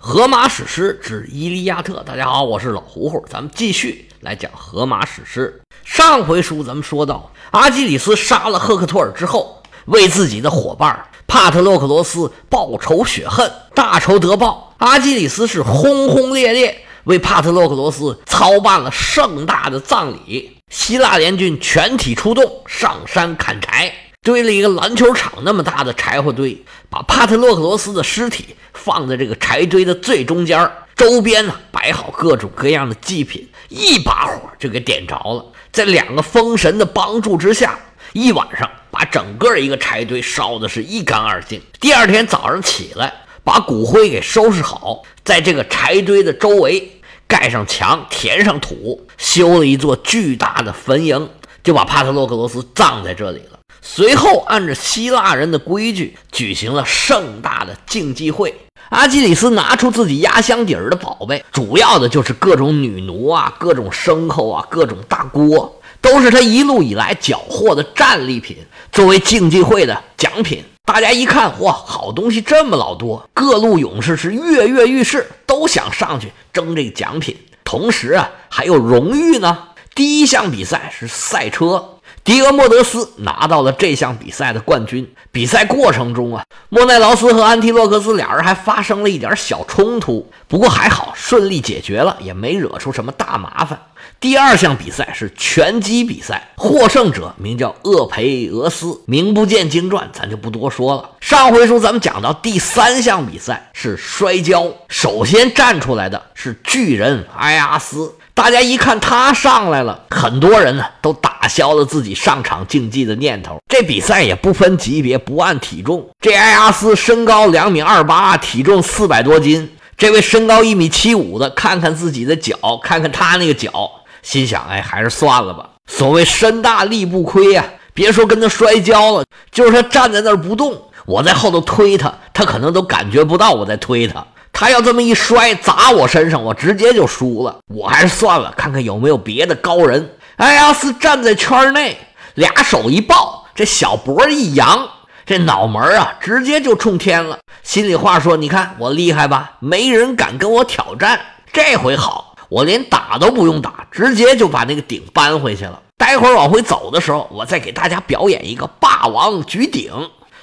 荷马史诗之《伊利亚特》。大家好，我是老胡胡，咱们继续来讲荷马史诗。上回书咱们说到，阿基里斯杀了赫克托尔之后，为自己的伙伴帕特洛克罗斯报仇雪恨，大仇得报，阿基里斯是轰轰烈烈为帕特洛克罗斯操办了盛大的葬礼。希腊联军全体出动，上山砍柴。堆了一个篮球场那么大的柴火堆，把帕特洛克罗斯的尸体放在这个柴堆的最中间，周边呢摆好各种各样的祭品，一把火就给点着了。在两个风神的帮助之下，一晚上把整个一个柴堆烧的是一干二净。第二天早上起来，把骨灰给收拾好，在这个柴堆的周围盖上墙，填上土，修了一座巨大的坟茔，就把帕特洛克罗斯葬在这里了。随后，按照希腊人的规矩，举行了盛大的竞技会。阿基里斯拿出自己压箱底儿的宝贝，主要的就是各种女奴啊、各种牲口啊、各种大锅，都是他一路以来缴获的战利品，作为竞技会的奖品。大家一看，哇，好东西这么老多，各路勇士是跃跃欲试，都想上去争这个奖品。同时啊，还有荣誉呢。第一项比赛是赛车。迪俄莫德斯拿到了这项比赛的冠军。比赛过程中啊，莫奈劳斯和安提洛克斯俩人还发生了一点小冲突，不过还好顺利解决了，也没惹出什么大麻烦。第二项比赛是拳击比赛，获胜者名叫厄培俄斯，名不见经传，咱就不多说了。上回书咱们讲到第三项比赛是摔跤，首先站出来的是巨人埃阿斯。大家一看他上来了，很多人呢都打消了自己上场竞技的念头。这比赛也不分级别，不按体重。这埃阿斯身高两米二八，体重四百多斤。这位身高一米七五的，看看自己的脚，看看他那个脚，心想：哎，还是算了吧。所谓身大力不亏呀，别说跟他摔跤了，就是他站在那儿不动，我在后头推他，他可能都感觉不到我在推他。他要这么一摔砸我身上，我直接就输了。我还是算了，看看有没有别的高人。埃阿斯站在圈内，俩手一抱，这小脖一扬，这脑门啊，直接就冲天了。心里话说：“你看我厉害吧？没人敢跟我挑战。这回好，我连打都不用打，直接就把那个鼎搬回去了。待会儿往回走的时候，我再给大家表演一个霸王举鼎。”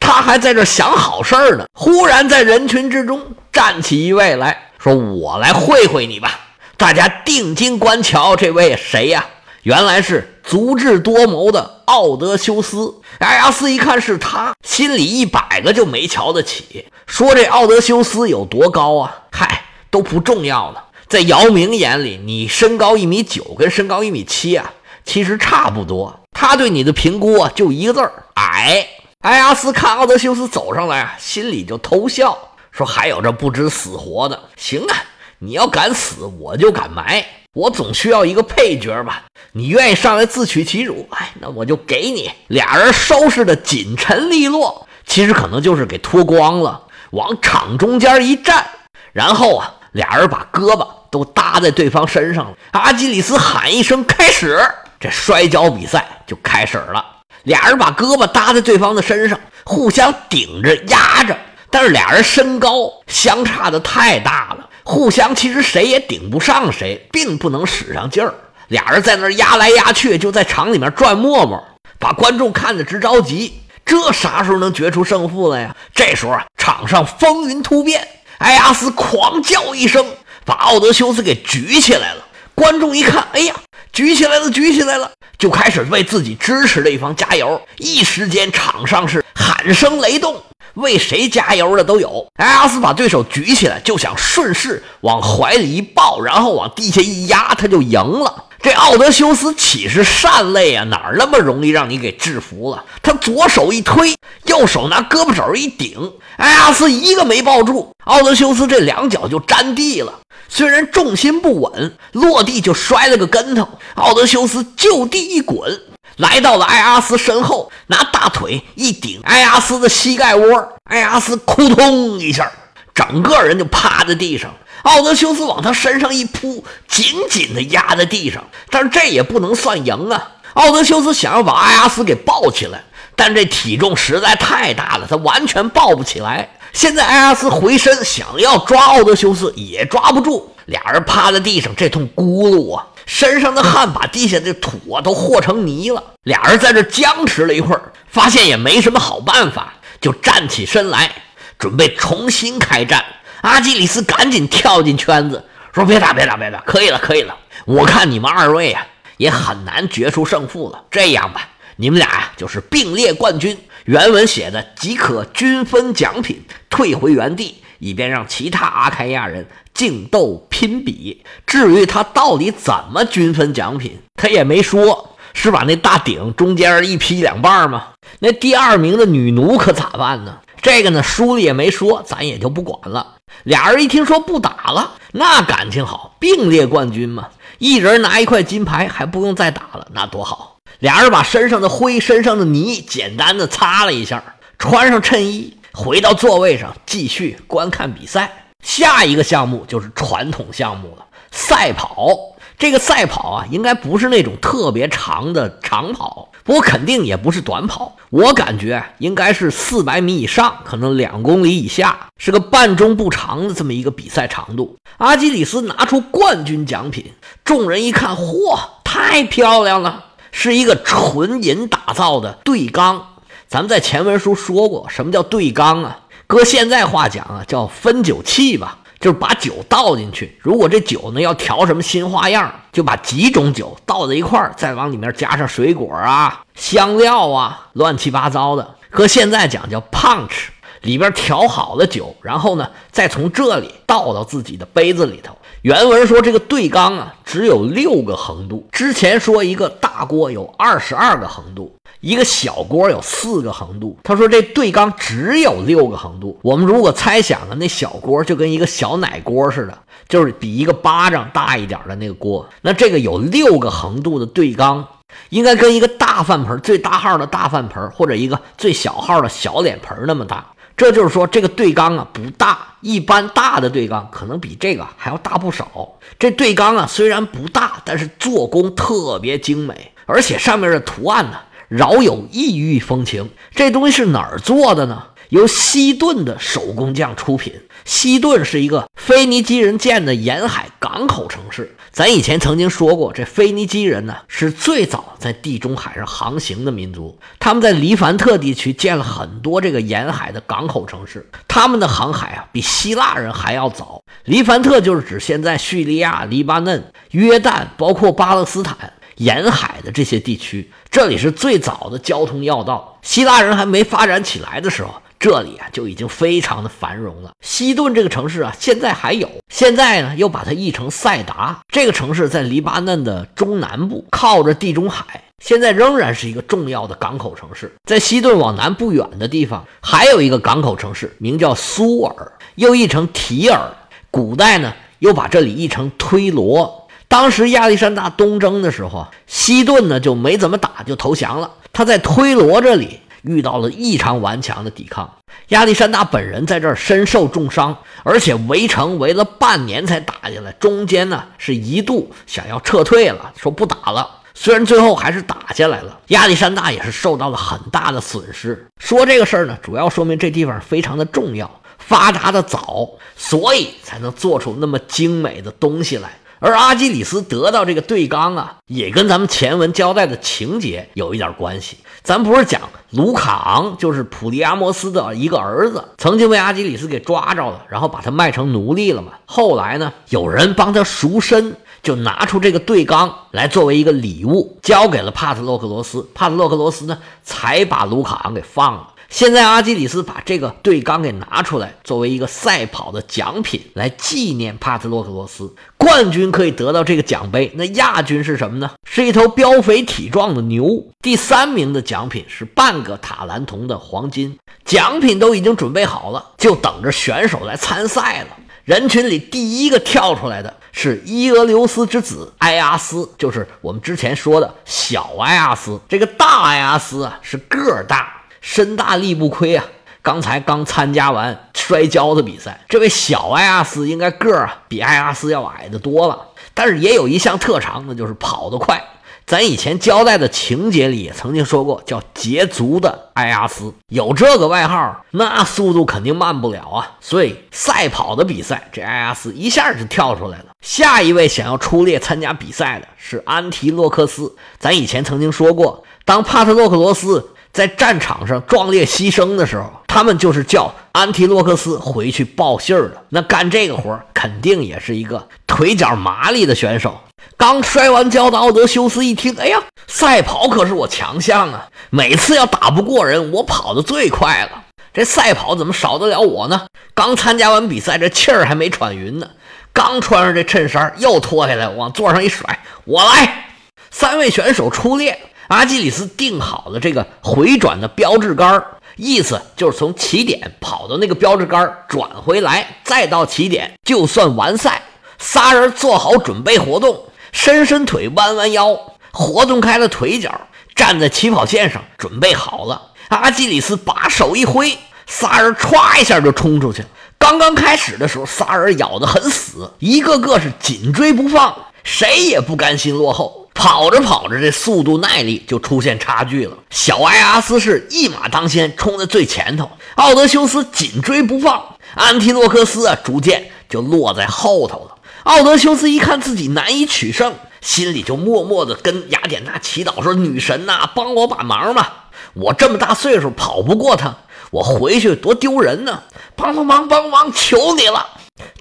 他还在这想好事儿呢，忽然在人群之中站起一位来说：“我来会会你吧。”大家定睛观瞧，这位谁呀？原来是足智多谋的奥德修斯。埃阿斯一看是他，心里一百个就没瞧得起，说这奥德修斯有多高啊？嗨，都不重要了。在姚明眼里，你身高一米九跟身高一米七啊，其实差不多。他对你的评估啊，就一个字儿：矮。埃阿斯看奥德修斯走上来啊，心里就偷笑，说：“还有这不知死活的。行啊，你要敢死，我就敢埋。我总需要一个配角吧？你愿意上来自取其辱？哎，那我就给你。”俩人收拾的紧陈利落，其实可能就是给脱光了，往场中间一站，然后啊，俩人把胳膊都搭在对方身上了。阿基里斯喊一声：“开始！”这摔跤比赛就开始了。俩人把胳膊搭在对方的身上，互相顶着压着，但是俩人身高相差的太大了，互相其实谁也顶不上谁，并不能使上劲儿。俩人在那压来压去，就在场里面转磨磨，把观众看得直着急。这啥时候能决出胜负来呀？这时候啊，场上风云突变，埃阿斯狂叫一声，把奥德修斯给举起来了。观众一看，哎呀！举起来了，举起来了，就开始为自己支持的一方加油。一时间，场上是喊声雷动，为谁加油的都有。埃阿斯把对手举起来，就想顺势往怀里一抱，然后往地下一压，他就赢了。这奥德修斯岂是善类啊？哪那么容易让你给制服了？他左手一推，右手拿胳膊肘一顶，埃阿斯一个没抱住，奥德修斯这两脚就沾地了。虽然重心不稳，落地就摔了个跟头。奥德修斯就地一滚，来到了埃阿斯身后，拿大腿一顶埃阿斯的膝盖窝，埃阿斯扑通一下，整个人就趴在地上。奥德修斯往他身上一扑，紧紧地压在地上。但是这也不能算赢啊！奥德修斯想要把埃阿斯给抱起来，但这体重实在太大了，他完全抱不起来。现在埃阿斯回身想要抓奥德修斯，也抓不住。俩人趴在地上，这通咕噜啊，身上的汗把地下的土啊都和成泥了。俩人在这僵持了一会儿，发现也没什么好办法，就站起身来，准备重新开战。阿基里斯赶紧跳进圈子，说：“别打，别打，别打，可以了，可以了。我看你们二位啊，也很难决出胜负了。这样吧，你们俩呀，就是并列冠军。原文写的即可均分奖品，退回原地，以便让其他阿开亚人竞斗拼比。至于他到底怎么均分奖品，他也没说，是把那大鼎中间一劈两半吗？那第二名的女奴可咋办呢？这个呢，书里也没说，咱也就不管了。俩人一听说不打了，那感情好，并列冠军嘛，一人拿一块金牌，还不用再打了，那多好。俩人把身上的灰、身上的泥简单的擦了一下，穿上衬衣，回到座位上继续观看比赛。下一个项目就是传统项目了，赛跑。这个赛跑啊，应该不是那种特别长的长跑，不过肯定也不是短跑。我感觉应该是四百米以上，可能两公里以下，是个半中不长的这么一个比赛长度。阿基里斯拿出冠军奖品，众人一看，嚯，太漂亮了，是一个纯银打造的对缸。咱们在前文书说过，什么叫对缸啊？搁现在话讲啊，叫分酒器吧。就是把酒倒进去，如果这酒呢要调什么新花样，就把几种酒倒在一块儿，再往里面加上水果啊、香料啊，乱七八糟的。搁现在讲叫 punch，里边调好了酒，然后呢再从这里倒到自己的杯子里头。原文说这个对缸啊只有六个横度，之前说一个大锅有二十二个横度。一个小锅有四个横度，他说这对缸只有六个横度。我们如果猜想啊，那小锅就跟一个小奶锅似的，就是比一个巴掌大一点的那个锅。那这个有六个横度的对缸，应该跟一个大饭盆最大号的大饭盆，或者一个最小号的小脸盆那么大。这就是说，这个对缸啊不大，一般大的对缸可能比这个还要大不少。这对缸啊虽然不大，但是做工特别精美，而且上面的图案呢。饶有异域风情，这东西是哪儿做的呢？由西顿的手工匠出品。西顿是一个腓尼基人建的沿海港口城市。咱以前曾经说过，这腓尼基人呢是最早在地中海上航行的民族。他们在黎凡特地区建了很多这个沿海的港口城市。他们的航海啊比希腊人还要早。黎凡特就是指现在叙利亚、黎巴嫩、约旦，包括巴勒斯坦。沿海的这些地区，这里是最早的交通要道。希腊人还没发展起来的时候，这里啊就已经非常的繁荣了。西顿这个城市啊，现在还有。现在呢，又把它译成塞达。这个城市在黎巴嫩的中南部，靠着地中海，现在仍然是一个重要的港口城市。在西顿往南不远的地方，还有一个港口城市，名叫苏尔，又译成提尔。古代呢，又把这里译成推罗。当时亚历山大东征的时候，西顿呢就没怎么打就投降了。他在推罗这里遇到了异常顽强的抵抗，亚历山大本人在这儿身受重伤，而且围城围了半年才打下来。中间呢是一度想要撤退了，说不打了。虽然最后还是打下来了，亚历山大也是受到了很大的损失。说这个事儿呢，主要说明这地方非常的重要，发达的早，所以才能做出那么精美的东西来。而阿基里斯得到这个对缸啊，也跟咱们前文交代的情节有一点关系。咱不是讲卢卡昂就是普利阿摩斯的一个儿子，曾经被阿基里斯给抓着了，然后把他卖成奴隶了嘛。后来呢，有人帮他赎身，就拿出这个对缸来作为一个礼物，交给了帕特洛克罗斯。帕特洛克罗斯呢，才把卢卡昂给放了。现在阿基里斯把这个对缸给拿出来，作为一个赛跑的奖品来纪念帕特洛克罗斯。冠军可以得到这个奖杯，那亚军是什么呢？是一头膘肥体壮的牛。第三名的奖品是半个塔兰铜的黄金。奖品都已经准备好了，就等着选手来参赛了。人群里第一个跳出来的是伊俄留斯之子埃阿斯，就是我们之前说的小埃阿斯。这个大埃阿斯啊，是个儿大。身大力不亏啊！刚才刚参加完摔跤的比赛，这位小埃阿斯应该个儿比埃阿斯要矮得多了，但是也有一项特长，那就是跑得快。咱以前交代的情节里也曾经说过，叫捷足的埃阿斯有这个外号，那速度肯定慢不了啊。所以赛跑的比赛，这埃阿斯一下就跳出来了。下一位想要出列参加比赛的是安提洛克斯。咱以前曾经说过，当帕特洛克罗斯在战场上壮烈牺牲的时候，他们就是叫安提洛克斯回去报信儿的。那干这个活儿肯定也是一个腿脚麻利的选手。刚摔完跤的奥德修斯一听，哎呀，赛跑可是我强项啊！每次要打不过人，我跑得最快了。这赛跑怎么少得了我呢？刚参加完比赛，这气儿还没喘匀呢，刚穿上这衬衫，又脱下来往座上一甩，我来。三位选手出列，阿基里斯定好了这个回转的标志杆，意思就是从起点跑到那个标志杆，转回来，再到起点，就算完赛。仨人做好准备活动。伸伸腿，弯弯腰，活动开了腿脚，站在起跑线上，准备好了。阿基里斯把手一挥，仨人歘一下就冲出去了。刚刚开始的时候，仨人咬得很死，一个个是紧追不放，谁也不甘心落后。跑着跑着，这速度耐力就出现差距了。小埃阿斯是一马当先，冲在最前头；奥德修斯紧追不放，安提洛克斯啊，逐渐就落在后头了。奥德修斯一看自己难以取胜，心里就默默地跟雅典娜祈祷说：“女神呐，帮我把忙吧！我这么大岁数跑不过他，我回去多丢人呢！帮帮忙，帮忙，求你了！”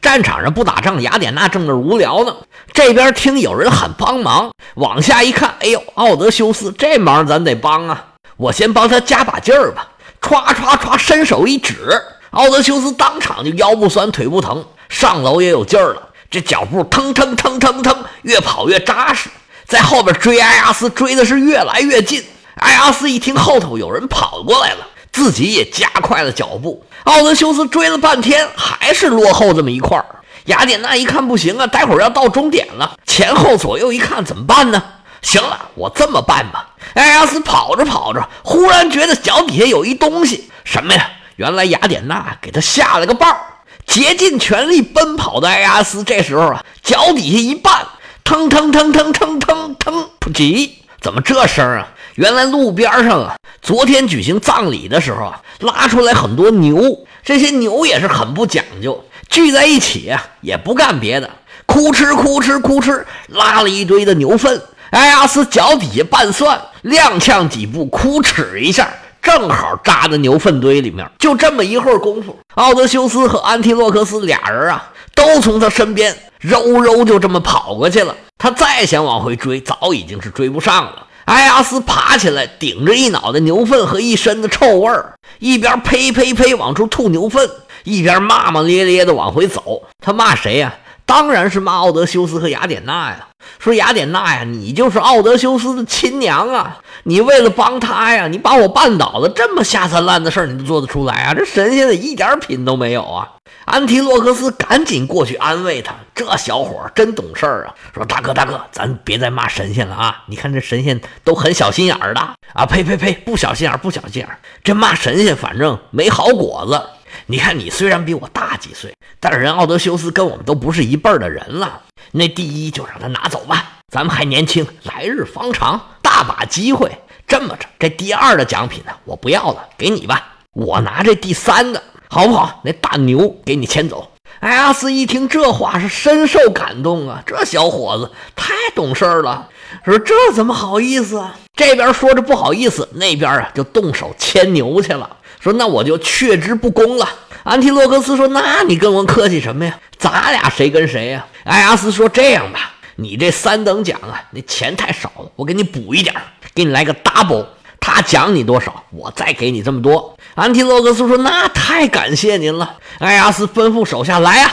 战场上不打仗，雅典娜正那无聊呢。这边听有人喊帮忙，往下一看，哎呦，奥德修斯，这忙咱得帮啊！我先帮他加把劲儿吧。歘歘歘，伸手一指，奥德修斯当场就腰不酸腿不疼，上楼也有劲儿了。这脚步腾腾腾腾腾，越跑越扎实，在后边追埃阿斯，追的是越来越近。埃阿斯一听后头有人跑过来了，自己也加快了脚步。奥德修斯追了半天，还是落后这么一块儿。雅典娜一看不行啊，待会儿要到终点了，前后左右一看怎么办呢？行了，我这么办吧。埃阿斯跑着跑着，忽然觉得脚底下有一东西，什么呀？原来雅典娜给他下了个绊儿。竭尽全力奔跑的埃阿斯，这时候啊，脚底下一绊，腾腾腾腾腾腾腾，噗叽！怎么这声啊？原来路边上啊，昨天举行葬礼的时候啊，拉出来很多牛，这些牛也是很不讲究，聚在一起啊，也不干别的，哭哧哭哧哭哧，拉了一堆的牛粪。埃阿斯脚底下拌蒜，踉跄几步，哭哧一下。正好扎在牛粪堆里面，就这么一会儿功夫，奥德修斯和安提洛克斯俩人啊，都从他身边揉揉就这么跑过去了。他再想往回追，早已经是追不上了。埃阿斯爬起来，顶着一脑袋牛粪和一身的臭味儿，一边呸呸呸往出吐牛粪，一边骂骂咧咧的往回走。他骂谁呀？当然是骂奥德修斯和雅典娜呀！说雅典娜呀，你就是奥德修斯的亲娘啊！你为了帮他呀，你把我绊倒了，这么下三滥的事儿你都做得出来啊？这神仙的一点品都没有啊！安提洛克斯赶紧过去安慰他，这小伙真懂事儿啊！说大哥大哥，咱别再骂神仙了啊！你看这神仙都很小心眼儿的啊！呸呸呸，不小心眼儿不小心眼儿，这骂神仙反正没好果子。你看，你虽然比我大几岁，但是人奥德修斯跟我们都不是一辈儿的人了。那第一就让他拿走吧，咱们还年轻，来日方长，大把机会。这么着，这第二的奖品呢，我不要了，给你吧。我拿这第三个，好不好？那大牛给你牵走。埃阿斯一听这话，是深受感动啊，这小伙子太懂事儿了。说这怎么好意思啊？这边说着不好意思，那边啊就动手牵牛去了。说那我就却之不恭了。安提洛克斯说：“那你跟我客气什么呀？咱俩谁跟谁呀？”埃阿斯说：“这样吧，你这三等奖啊，那钱太少了，我给你补一点，给你来个 double。他奖你多少，我再给你这么多。”安提洛克斯说：“那太感谢您了。”埃阿斯吩咐手下来呀，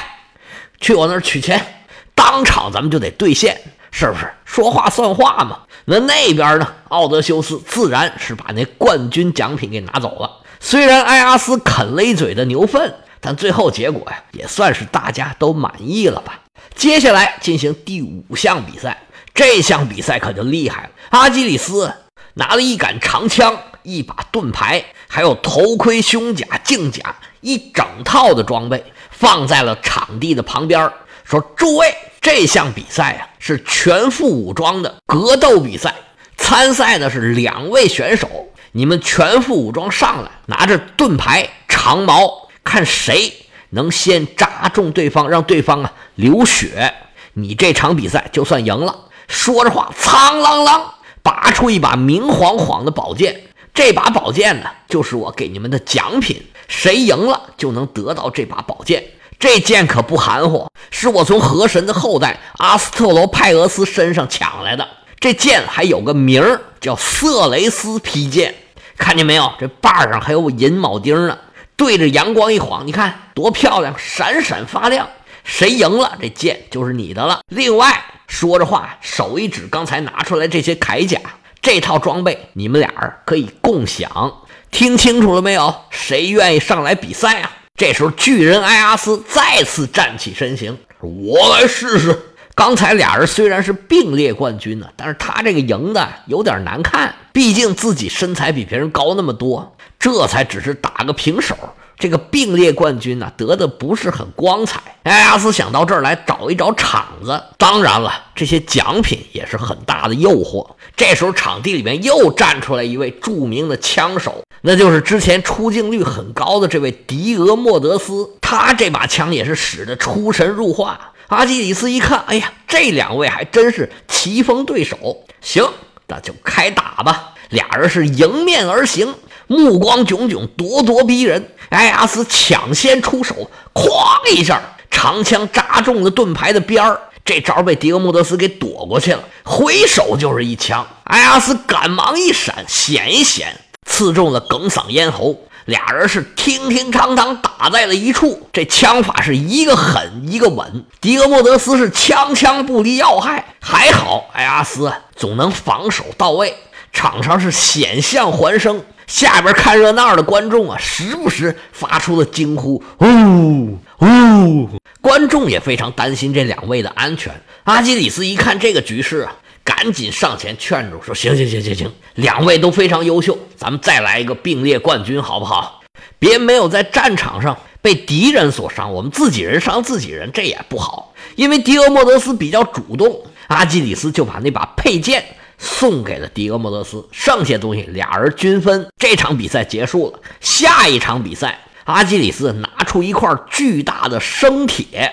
去我那儿取钱，当场咱们就得兑现，是不是？说话算话嘛。那那边呢？奥德修斯自然是把那冠军奖品给拿走了。虽然埃阿斯啃了一嘴的牛粪，但最后结果呀，也算是大家都满意了吧。接下来进行第五项比赛，这项比赛可就厉害了。阿基里斯拿了一杆长枪、一把盾牌，还有头盔、胸甲、镜甲一整套的装备，放在了场地的旁边，说：“诸位，这项比赛啊，是全副武装的格斗比赛。”参赛的是两位选手，你们全副武装上来，拿着盾牌、长矛，看谁能先扎中对方，让对方啊流血。你这场比赛就算赢了。说着话，苍啷啷拔出一把明晃晃的宝剑。这把宝剑呢，就是我给你们的奖品。谁赢了，就能得到这把宝剑。这剑可不含糊，是我从河神的后代阿斯特罗派俄斯身上抢来的。这剑还有个名儿，叫色雷斯披剑。看见没有？这把上还有银铆钉呢。对着阳光一晃，你看多漂亮，闪闪发亮。谁赢了，这剑就是你的了。另外，说着话，手一指刚才拿出来这些铠甲，这套装备你们俩可以共享。听清楚了没有？谁愿意上来比赛啊？这时候，巨人埃阿斯再次站起身形，我来试试。刚才俩人虽然是并列冠军呢，但是他这个赢的有点难看，毕竟自己身材比别人高那么多，这才只是打个平手。这个并列冠军呢，得的不是很光彩。埃阿斯想到这儿来找一找场子，当然了，这些奖品也是很大的诱惑。这时候，场地里面又站出来一位著名的枪手，那就是之前出镜率很高的这位迪俄莫德斯。他这把枪也是使得出神入化。阿基里斯一看，哎呀，这两位还真是棋逢对手。行，那就开打吧。俩人是迎面而行。目光炯炯，咄咄逼人。埃阿斯抢先出手，哐一下，长枪扎中了盾牌的边儿。这招被迪俄莫德斯给躲过去了，回手就是一枪。埃阿斯赶忙一闪，险一险，刺中了哽嗓咽喉。俩人是听听当当打在了一处。这枪法是一个狠一个稳。迪俄莫德斯是枪枪不离要害，还好埃阿斯总能防守到位。场上是险象环生。下边看热闹的观众啊，时不时发出了惊呼：“呜呜！”观众也非常担心这两位的安全。阿基里斯一看这个局势啊，赶紧上前劝住，说：“行行行行行，两位都非常优秀，咱们再来一个并列冠军，好不好？别没有在战场上被敌人所伤，我们自己人伤自己人，这也不好。因为迪俄莫德斯比较主动，阿基里斯就把那把佩剑。”送给了迪俄莫德斯，剩下东西俩人均分。这场比赛结束了，下一场比赛，阿基里斯拿出一块巨大的生铁。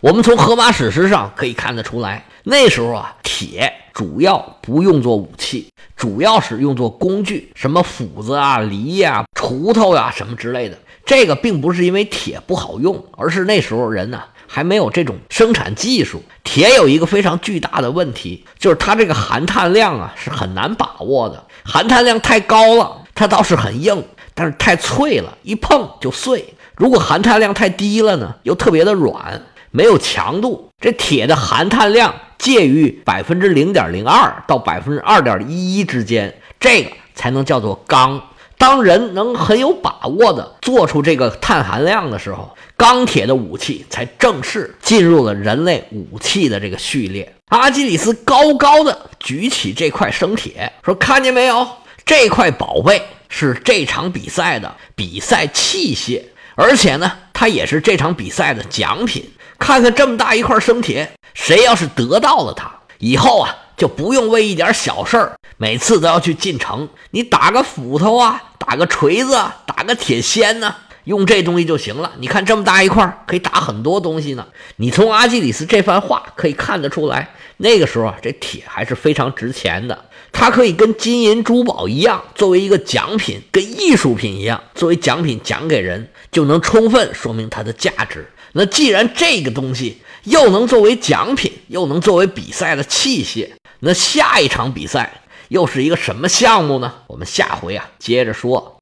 我们从荷马史诗上可以看得出来，那时候啊，铁主要不用作武器，主要是用作工具，什么斧子啊、犁呀、锄头呀什么之类的。这个并不是因为铁不好用，而是那时候人呢。还没有这种生产技术，铁有一个非常巨大的问题，就是它这个含碳量啊是很难把握的。含碳量太高了，它倒是很硬，但是太脆了，一碰就碎。如果含碳量太低了呢，又特别的软，没有强度。这铁的含碳量介于百分之零点零二到百分之二点一一之间，这个才能叫做钢。当人能很有把握的做出这个碳含量的时候，钢铁的武器才正式进入了人类武器的这个序列。阿基里斯高高的举起这块生铁，说：“看见没有？这块宝贝是这场比赛的比赛器械，而且呢，它也是这场比赛的奖品。看看这么大一块生铁，谁要是得到了它，以后啊，就不用为一点小事儿每次都要去进城。你打个斧头啊。”打个锤子啊，打个铁锨呢，用这东西就行了。你看这么大一块，可以打很多东西呢。你从阿基里斯这番话可以看得出来，那个时候啊，这铁还是非常值钱的。它可以跟金银珠宝一样，作为一个奖品，跟艺术品一样，作为奖品奖给人，就能充分说明它的价值。那既然这个东西又能作为奖品，又能作为比赛的器械，那下一场比赛。又是一个什么项目呢？我们下回啊接着说。